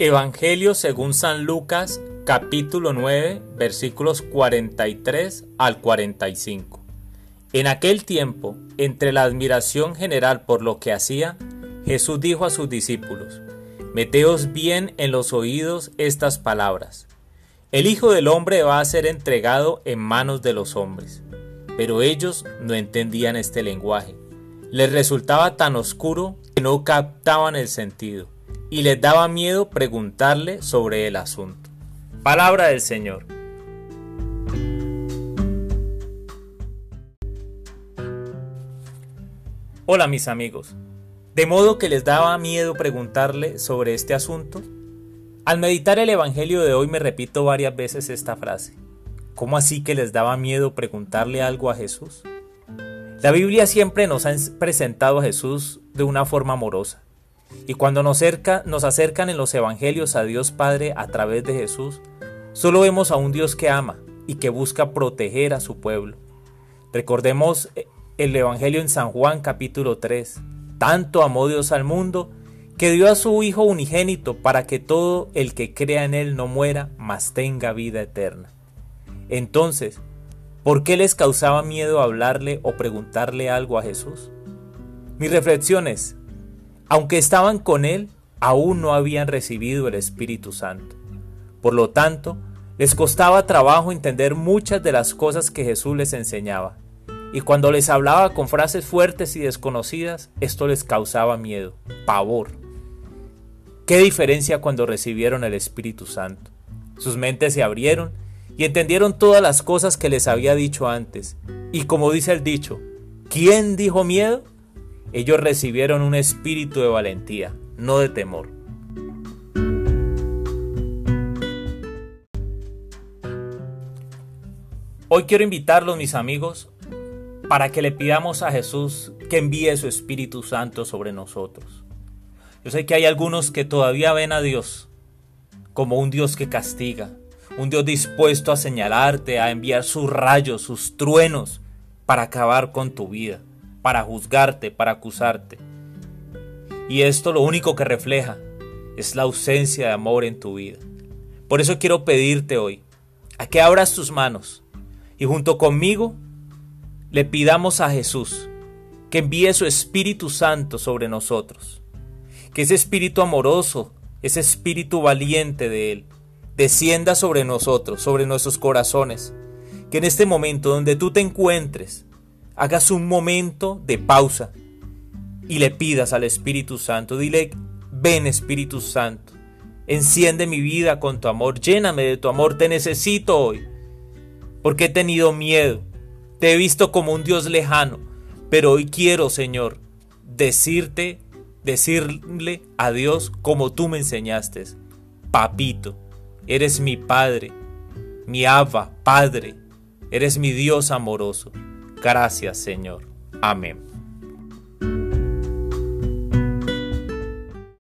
Evangelio según San Lucas capítulo 9 versículos 43 al 45. En aquel tiempo, entre la admiración general por lo que hacía, Jesús dijo a sus discípulos, Meteos bien en los oídos estas palabras. El Hijo del Hombre va a ser entregado en manos de los hombres. Pero ellos no entendían este lenguaje. Les resultaba tan oscuro que no captaban el sentido y les daba miedo preguntarle sobre el asunto. Palabra del Señor. Hola mis amigos. ¿De modo que les daba miedo preguntarle sobre este asunto? Al meditar el Evangelio de hoy me repito varias veces esta frase. ¿Cómo así que les daba miedo preguntarle algo a Jesús? La Biblia siempre nos ha presentado a Jesús de una forma amorosa. Y cuando nos, nos acercan en los evangelios a Dios Padre a través de Jesús, solo vemos a un Dios que ama y que busca proteger a su pueblo. Recordemos eh, el Evangelio en San Juan capítulo 3. Tanto amó Dios al mundo que dio a su Hijo unigénito para que todo el que crea en Él no muera, mas tenga vida eterna. Entonces, ¿por qué les causaba miedo hablarle o preguntarle algo a Jesús? Mi reflexión es, aunque estaban con Él, aún no habían recibido el Espíritu Santo. Por lo tanto, les costaba trabajo entender muchas de las cosas que Jesús les enseñaba. Y cuando les hablaba con frases fuertes y desconocidas, esto les causaba miedo, pavor. ¿Qué diferencia cuando recibieron el Espíritu Santo? Sus mentes se abrieron y entendieron todas las cosas que les había dicho antes. Y como dice el dicho, ¿quién dijo miedo? Ellos recibieron un espíritu de valentía, no de temor. Hoy quiero invitarlos, mis amigos, para que le pidamos a Jesús que envíe su Espíritu Santo sobre nosotros. Yo sé que hay algunos que todavía ven a Dios como un Dios que castiga, un Dios dispuesto a señalarte, a enviar sus rayos, sus truenos para acabar con tu vida para juzgarte, para acusarte. Y esto lo único que refleja es la ausencia de amor en tu vida. Por eso quiero pedirte hoy a que abras tus manos y junto conmigo le pidamos a Jesús que envíe su Espíritu Santo sobre nosotros. Que ese Espíritu amoroso, ese Espíritu valiente de Él, descienda sobre nosotros, sobre nuestros corazones. Que en este momento donde tú te encuentres, hagas un momento de pausa y le pidas al Espíritu Santo, dile, ven Espíritu Santo, enciende mi vida con tu amor, lléname de tu amor, te necesito hoy, porque he tenido miedo, te he visto como un Dios lejano, pero hoy quiero, Señor, decirte, decirle a Dios como tú me enseñaste, papito, eres mi Padre, mi Abba, Padre, eres mi Dios amoroso. Gracias Señor. Amén.